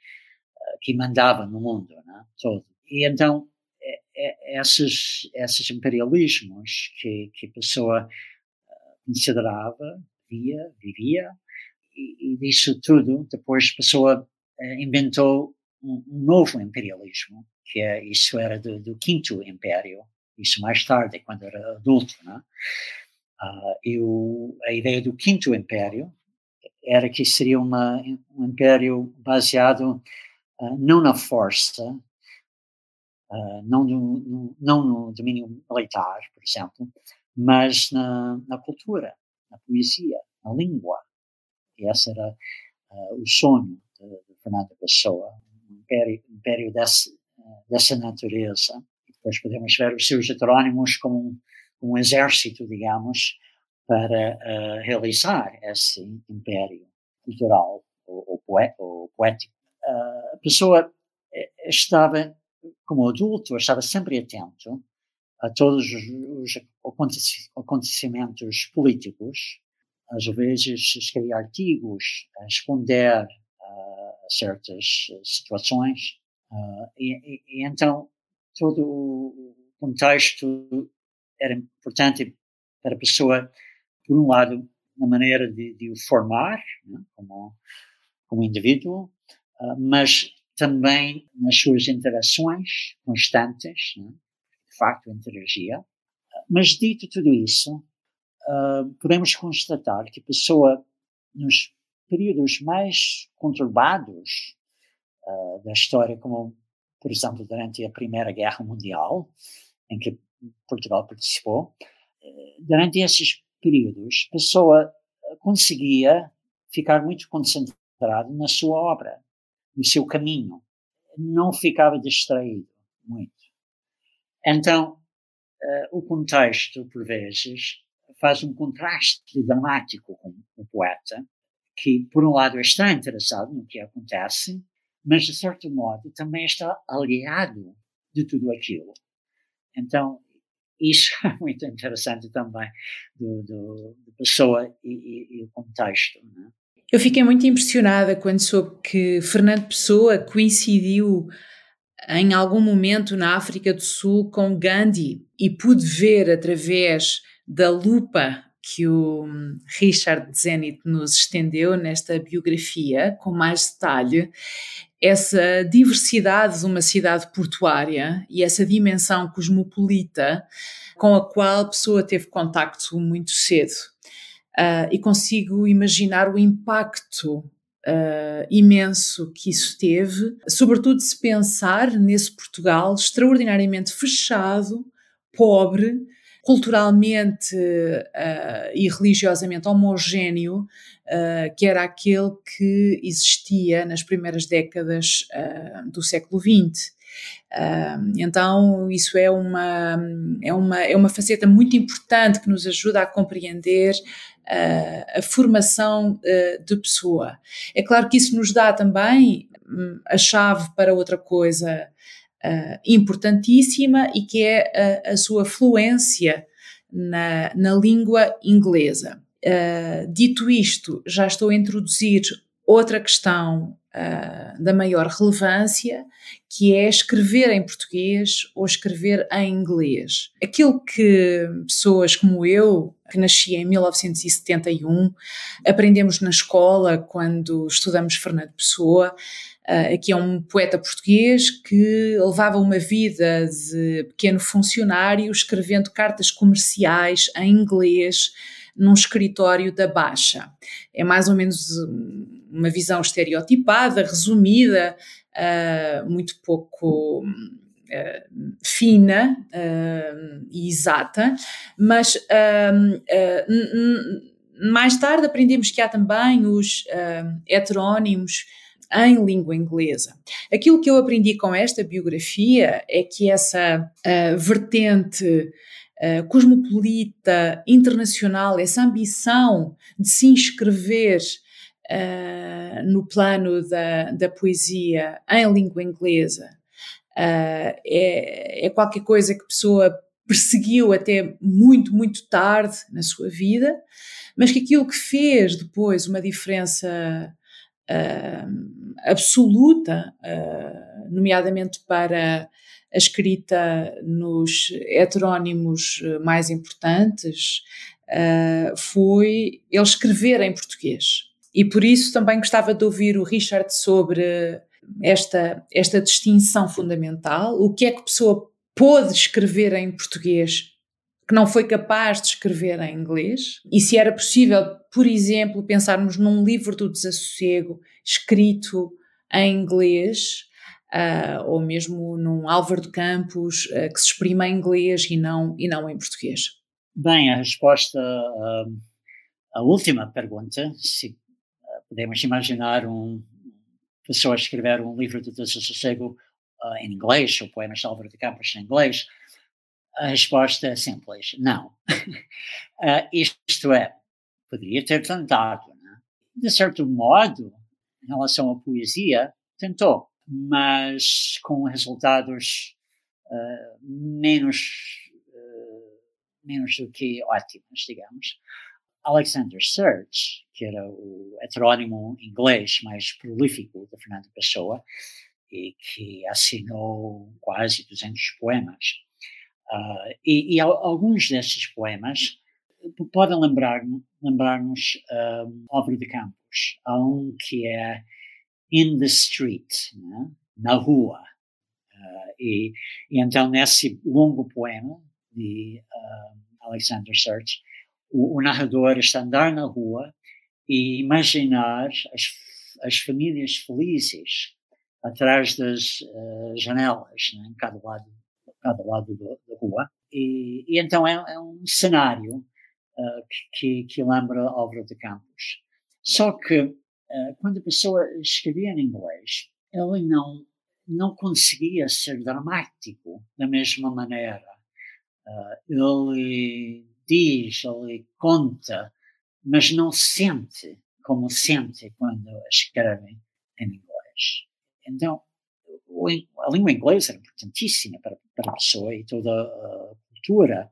uh, que mandava no mundo né, todo. E então, é, é, esses, esses imperialismos que, que a pessoa considerava, via, vivia, e, disso tudo, depois pessoa inventou um, um novo imperialismo, que é, isso era do, do quinto império, isso mais tarde, quando era adulto, né? Uh, e o, a ideia do quinto império era que seria uma, um império baseado uh, não na força, uh, não, no, não no domínio militar, por exemplo, mas na, na cultura, na poesia, na língua. E esse era o sonho de, de Fernando Pessoa, um império, um império desse, dessa natureza depois podemos ver os seus heterónimos como um, um exército, digamos, para uh, realizar esse império cultural ou, ou, poético. Uh, a pessoa eh, estava, como adulto, estava sempre atento a todos os, acontecimentos políticos, às vezes escrevia artigos responder a certas situações, uh, e, e, então todo o contexto era importante para a pessoa, por um lado, na maneira de, de o formar, né, como, como indivíduo, uh, mas também nas suas interações constantes, né, de facto interagia. Mas dito tudo isso, uh, podemos constatar que a pessoa, nos períodos mais conturbados da história, como por exemplo, durante a Primeira Guerra Mundial, em que Portugal participou, eh, durante esses períodos, a pessoa conseguia ficar muito concentrado na sua obra, no seu caminho, não ficava distraído muito. Então, uh, o contexto, por vezes, faz um contraste dramático com o poeta, que, por um lado, está interessado no que acontece, mas de certo modo também está aliado de tudo aquilo. Então, isso é muito interessante também do, do, pessoa e, e, e, o contexto. Né? Eu fiquei muito impressionada quando soube que Fernando Pessoa coincidiu em algum momento na África do Sul com Gandhi e pude ver através da lupa que o Richard Zenit nos estendeu nesta biografia com mais detalhe essa diversidade de uma cidade portuária e essa dimensão cosmopolita com a qual a pessoa teve contacto muito cedo. Uh, e consigo imaginar o impacto uh, imenso que isso teve, sobretudo se pensar nesse Portugal extraordinariamente fechado, pobre, culturalmente uh, e religiosamente homogéneo, uh, que era aquele que existia nas primeiras décadas uh, do século XX. então, isso é uma, é, uma, é uma faceta muito importante que nos ajuda a compreender a, formação de pessoa. É claro que isso nos dá também um, a chave para outra coisa uh, importantíssima e que é a, a sua fluência na, na língua inglesa. Uh, dito isto, já estou a introduzir outra questão uh, da maior relevância, que é escrever em português ou escrever em inglês. Aquilo que pessoas como eu, que nasci em 1971, aprendemos na escola quando estudamos Fernando Pessoa, Uh, aqui é um poeta português que levava uma vida de pequeno funcionário, escrevendo cartas comerciais em inglês num escritório da Baixa. É mais ou menos uma visão estereotipada, resumida, uh, muito pouco uh, fina e exata, mas mais tarde aprendemos que há também os heterónimos em língua inglesa. Aquilo que eu aprendi com esta biografia é que essa vertente uh, cosmopolita, internacional, essa ambição de se inscrever uh, no plano da, da poesia em língua inglesa uh, é, é qualquer coisa que a pessoa perseguiu até muito, muito tarde na sua vida, mas que aquilo que fez depois uma diferença uh, absoluta, uh, nomeadamente para a escrita nos heterónimos mais importantes, uh, foi ele escrever em português. E por isso também gostava de ouvir o Richard sobre esta, esta distinção fundamental. O que é que a pessoa pôde escrever em português que não foi capaz de escrever em inglês? E se era possível, por exemplo, pensarmos num livro do desassossego escrito em inglês, uh, ou mesmo num Álvaro de Campos uh, que se exprima em inglês e não, e não em português? Bem, a resposta à última pergunta, se podemos imaginar um pessoa escrever um livro de desassossego uh, em inglês, ou poemas de Álvaro de Campos em inglês, a resposta é simples, não. uh, isto é, poderia ter tentado. Né? De certo modo, em relação à poesia, tentou mas com resultados uh, menos, uh, menos do que ótimos, digamos. Alexander Serge, que era o heterónimo inglês mais prolífico de Fernando Pessoa, e que assinou quase 200 poemas. Uh, e, e, alguns desses poemas podem lembrar-nos lembrar um, de Campos. Há um que é in the street, né? na rua. Uh, e, e, então, nesse longo poema de Alexander Serge, o, o, narrador está a andar na rua e imaginar as, as famílias felizes atrás das uh, janelas, né? em cada lado, cada lado da rua. E, e, então é, é um cenário que, que, lembra Álvaro de Campos. Só que eh, quando a pessoa escrevia em inglês, ele não, não conseguia ser dramático da mesma maneira. Uh, ele diz, ele conta, mas não sente como sente quando escreve em inglês. Então, a língua inglesa é importantíssima para, para a pessoa e toda a cultura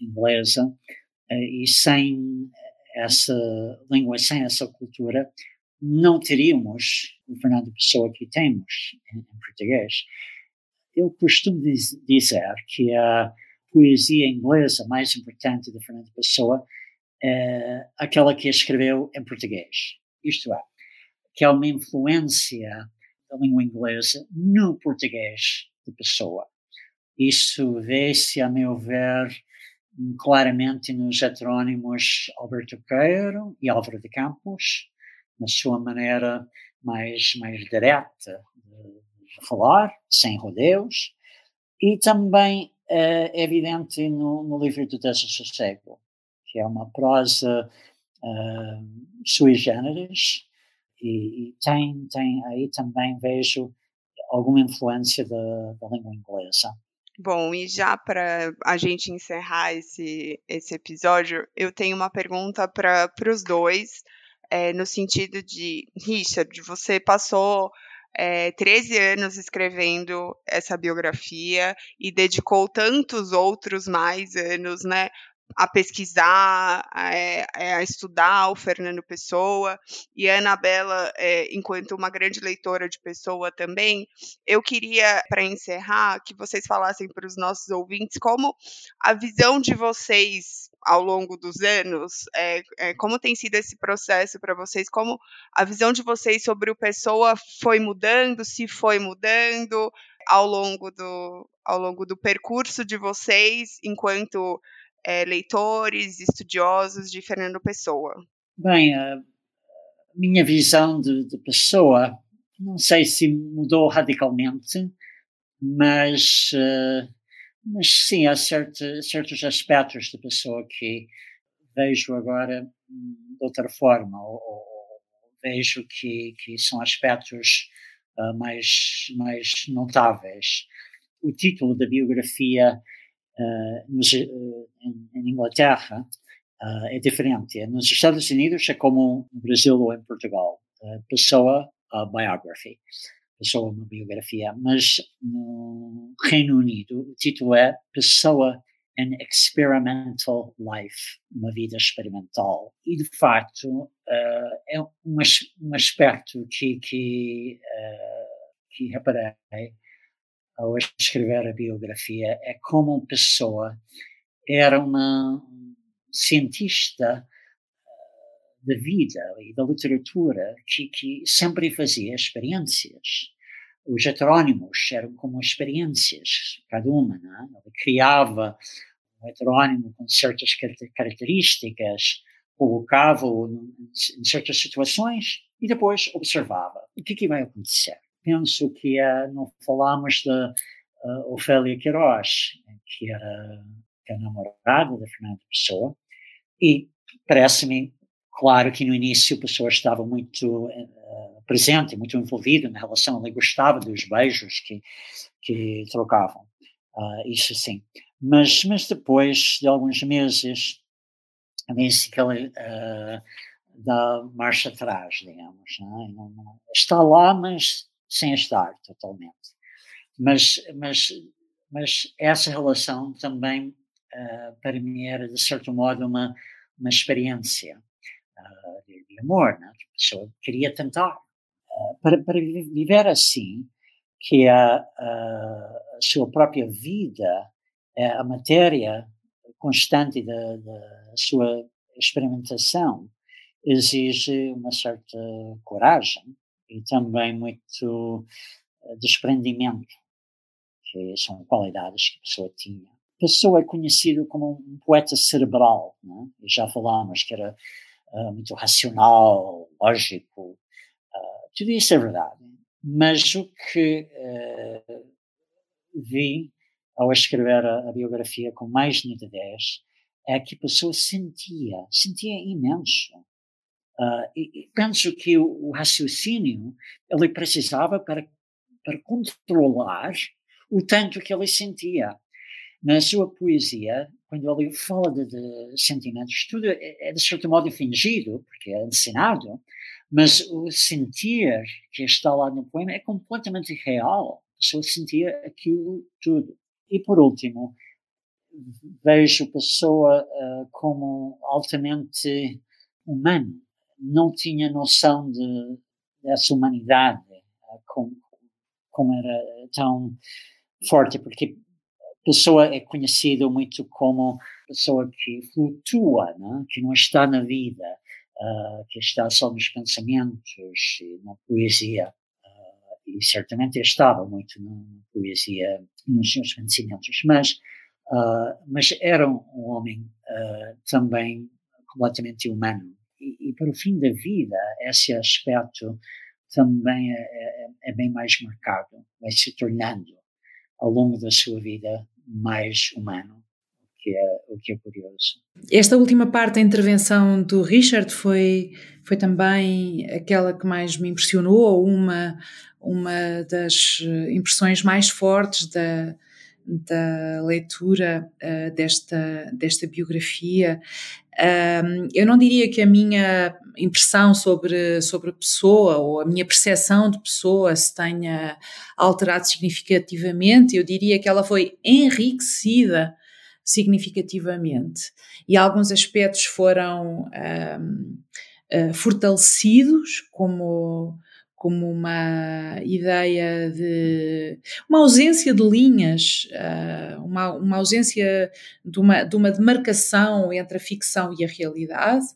inglesa, eh, e sem essa língua, sem essa cultura, não teríamos o Fernando Pessoa que temos em, em português. Eu costumo dizer que a poesia inglesa mais importante de Fernando Pessoa é aquela que escreveu em português. Isto é, que é uma influência da língua inglesa no português de Pessoa. Isso vê-se, a meu ver, claramente nos heterónimos Alberto Queiro e Álvaro de Campos, na sua maneira mais, mais direta de, falar, sem rodeus, e também é evidente no, no livro do Desassossego, que é uma prosa uh, sui generis, e, e, tem, tem aí também vejo alguma influência da, da língua inglesa. Bom, e já para a gente encerrar esse, esse episódio, eu tenho uma pergunta para os dois, é, no sentido de, Richard, você passou é, 13 anos escrevendo essa biografia e dedicou tantos outros mais anos, né, a pesquisar, a, é, a, estudar o Fernando Pessoa, e a Anabela, é, enquanto uma grande leitora de Pessoa também, eu queria, para encerrar, que vocês falassem para os nossos ouvintes como a visão de vocês ao longo dos anos, é, é, como tem sido esse processo para vocês, como a visão de vocês sobre o Pessoa foi mudando, se foi mudando ao longo do, ao longo do percurso de vocês enquanto é, leitores, estudiosos de Fernando Pessoa? Bem, a minha visão de, de Pessoa, não sei se mudou radicalmente, mas, uh, mas sim, há certo, certos aspectos de Pessoa que vejo agora de outra forma, ou, ou vejo que, que são aspectos uh, mais, mais notáveis. O título da biografia nos, uh, em, em, Inglaterra uh, é diferente. Nos Estados Unidos é como no Brasil ou em Portugal. Pessoa Biography. Pessoa uma biografia. Mas no Reino Unido o título é Pessoa An Experimental Life, uma vida experimental. E, de facto, uh, é um, um, aspecto que, que, uh, que reparei ao escrever a biografia é como pessoa era uma cientista eh, da vida e da literatura que, que sempre fazia experiências. Os heterónimos eram como experiências, cada uma. É? Ele criava um heterónimo com certas características, colocava-o em certas situações e depois observava o que, que vai acontecer penso que uh, não falámos da uh, Ofélia Queiroz, que era, que era namorada da Fernanda Pessoa, e parece-me, claro que no início a Pessoa estava muito uh, presente, muito envolvida na relação, ele gostava dos beijos que, que trocavam, uh, isso sim. Mas, mas depois de alguns meses, disse que ele uh, dá marcha atrás, digamos. É? está lá, mas sem estar totalmente. Mas, mas, mas essa relação também, uh, para mim, era, de certo modo, uma, uma experiência uh, de, amor. Né? A pessoa queria tentar. Uh, para, para viver assim, que a, a, sua própria vida é a matéria constante da, da sua experimentação, exige uma certa coragem e também muito uh, desprendimento, que são qualidades que a pessoa tinha. A pessoa é conhecido como um poeta cerebral, né? já falámos que era uh, muito racional, lógico, uh, tudo isso é verdade. Mas o que vi ao escrever a, a, biografia com mais nitidez é que a pessoa sentia, sentia imenso Uh, e, penso que o, o, raciocínio ele precisava para, para controlar o tanto que ele sentia. Na sua poesia, quando ele fala de, de sentimentos, tudo é, é, de certo modo fingido, porque é ensinado, mas o sentir que está lá no poema é completamente real. A pessoa sentia aquilo tudo. E por último, vejo a pessoa uh, como altamente humano não tinha noção de, dessa humanidade eh, como, como era tão forte, porque a pessoa é conhecida muito como pessoa que flutua, né? que não está na vida, uh, que está só nos pensamentos e na poesia. Uh, e certamente estava muito na poesia, nos seus pensamentos, mas, uh, mas era um homem também completamente humano e, para o fim da vida, esse aspecto também é, é, é, bem mais marcado, vai se tornando ao longo da sua vida mais humano, que é, o que é curioso. Esta última parte da intervenção do Richard foi, foi também aquela que mais me impressionou, uma, uma das impressões mais fortes da, da leitura uh, desta, desta biografia. Um, eu não diria que a minha impressão sobre, sobre a pessoa ou a minha percepção de pessoa se tenha alterado significativamente, eu diria que ela foi enriquecida significativamente. E alguns aspectos foram um, uh, fortalecidos, como como uma ideia de uma ausência de linhas, ah, uma, uma ausência de uma, de uma demarcação entre a ficção e a realidade.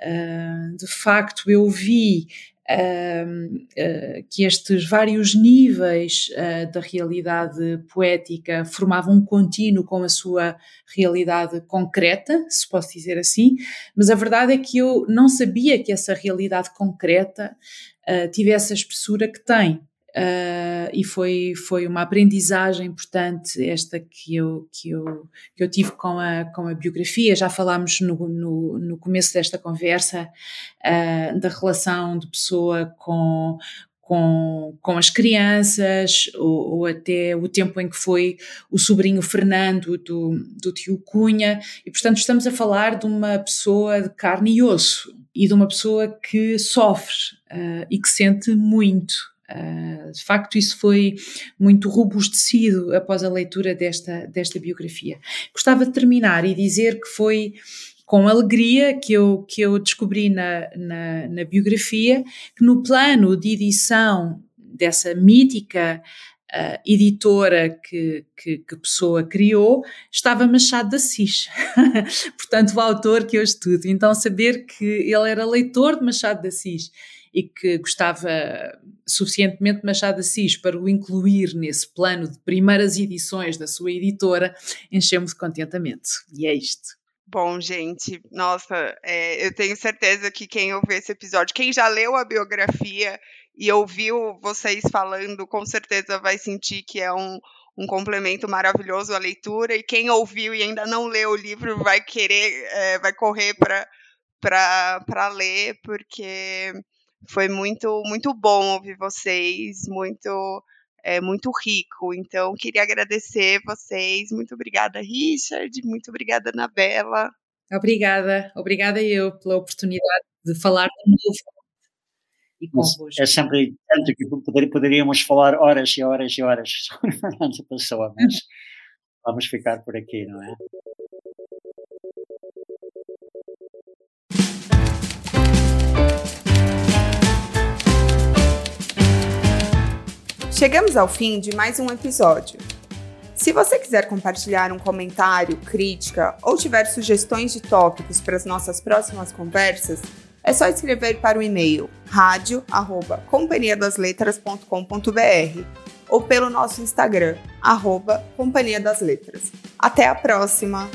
Ah, de facto, eu vi Uh, que estes vários níveis da realidade poética formavam um contínuo com a sua realidade concreta, se posso dizer assim, mas a verdade é que eu não sabia que essa realidade concreta uh, tivesse a espessura que tem. Uh, e foi, foi uma aprendizagem importante esta que eu, que eu, que eu tive com a, com a biografia. Já falámos no, no, no começo desta conversa uh, da relação de pessoa com, com, com as crianças, ou, ou, até o tempo em que foi o sobrinho Fernando do, do tio Cunha, e portanto estamos a falar de uma pessoa de carne e osso, e de uma pessoa que sofre uh, e que sente muito. Uh, de facto, isso foi muito robustecido após a leitura desta, desta biografia. Gostava de terminar e dizer que foi com alegria que eu, que eu descobri na, na, na biografia que no plano de edição dessa mítica uh, editora que, que, que, Pessoa criou, estava Machado de Assis. Portanto, o autor que eu estudo. Então, saber que ele era leitor de Machado de Assis e que gostava suficientemente de Machado de Assis para o incluir nesse plano de primeiras edições da sua editora, encheu-me de contentamento. E é isto. Bom, gente, nossa, é, eu tenho certeza que quem ouviu esse episódio, quem já leu a biografia e ouviu vocês falando, com certeza vai sentir que é um, um complemento maravilhoso à leitura. E quem ouviu e ainda não leu o livro vai querer, é, vai correr para ler, porque foi muito, muito bom ouvir vocês, muito é muito rico. Então, queria agradecer vocês. Muito obrigada, Richard. Muito obrigada, Anabela. Obrigada, obrigada eu pela oportunidade de falar de novo e convosco. É sempre tanto que poderíamos falar horas e horas e horas sobre Fernando Pessoa, mas vamos ficar por aqui, não é? Chegamos ao fim de mais um episódio. Se você quiser compartilhar um comentário, crítica ou tiver sugestões de tópicos para as nossas próximas conversas, é só escrever para o e-mail radio@companhiadasletras.com.br ou pelo nosso Instagram, arroba Companhia das Letras. Até a próxima!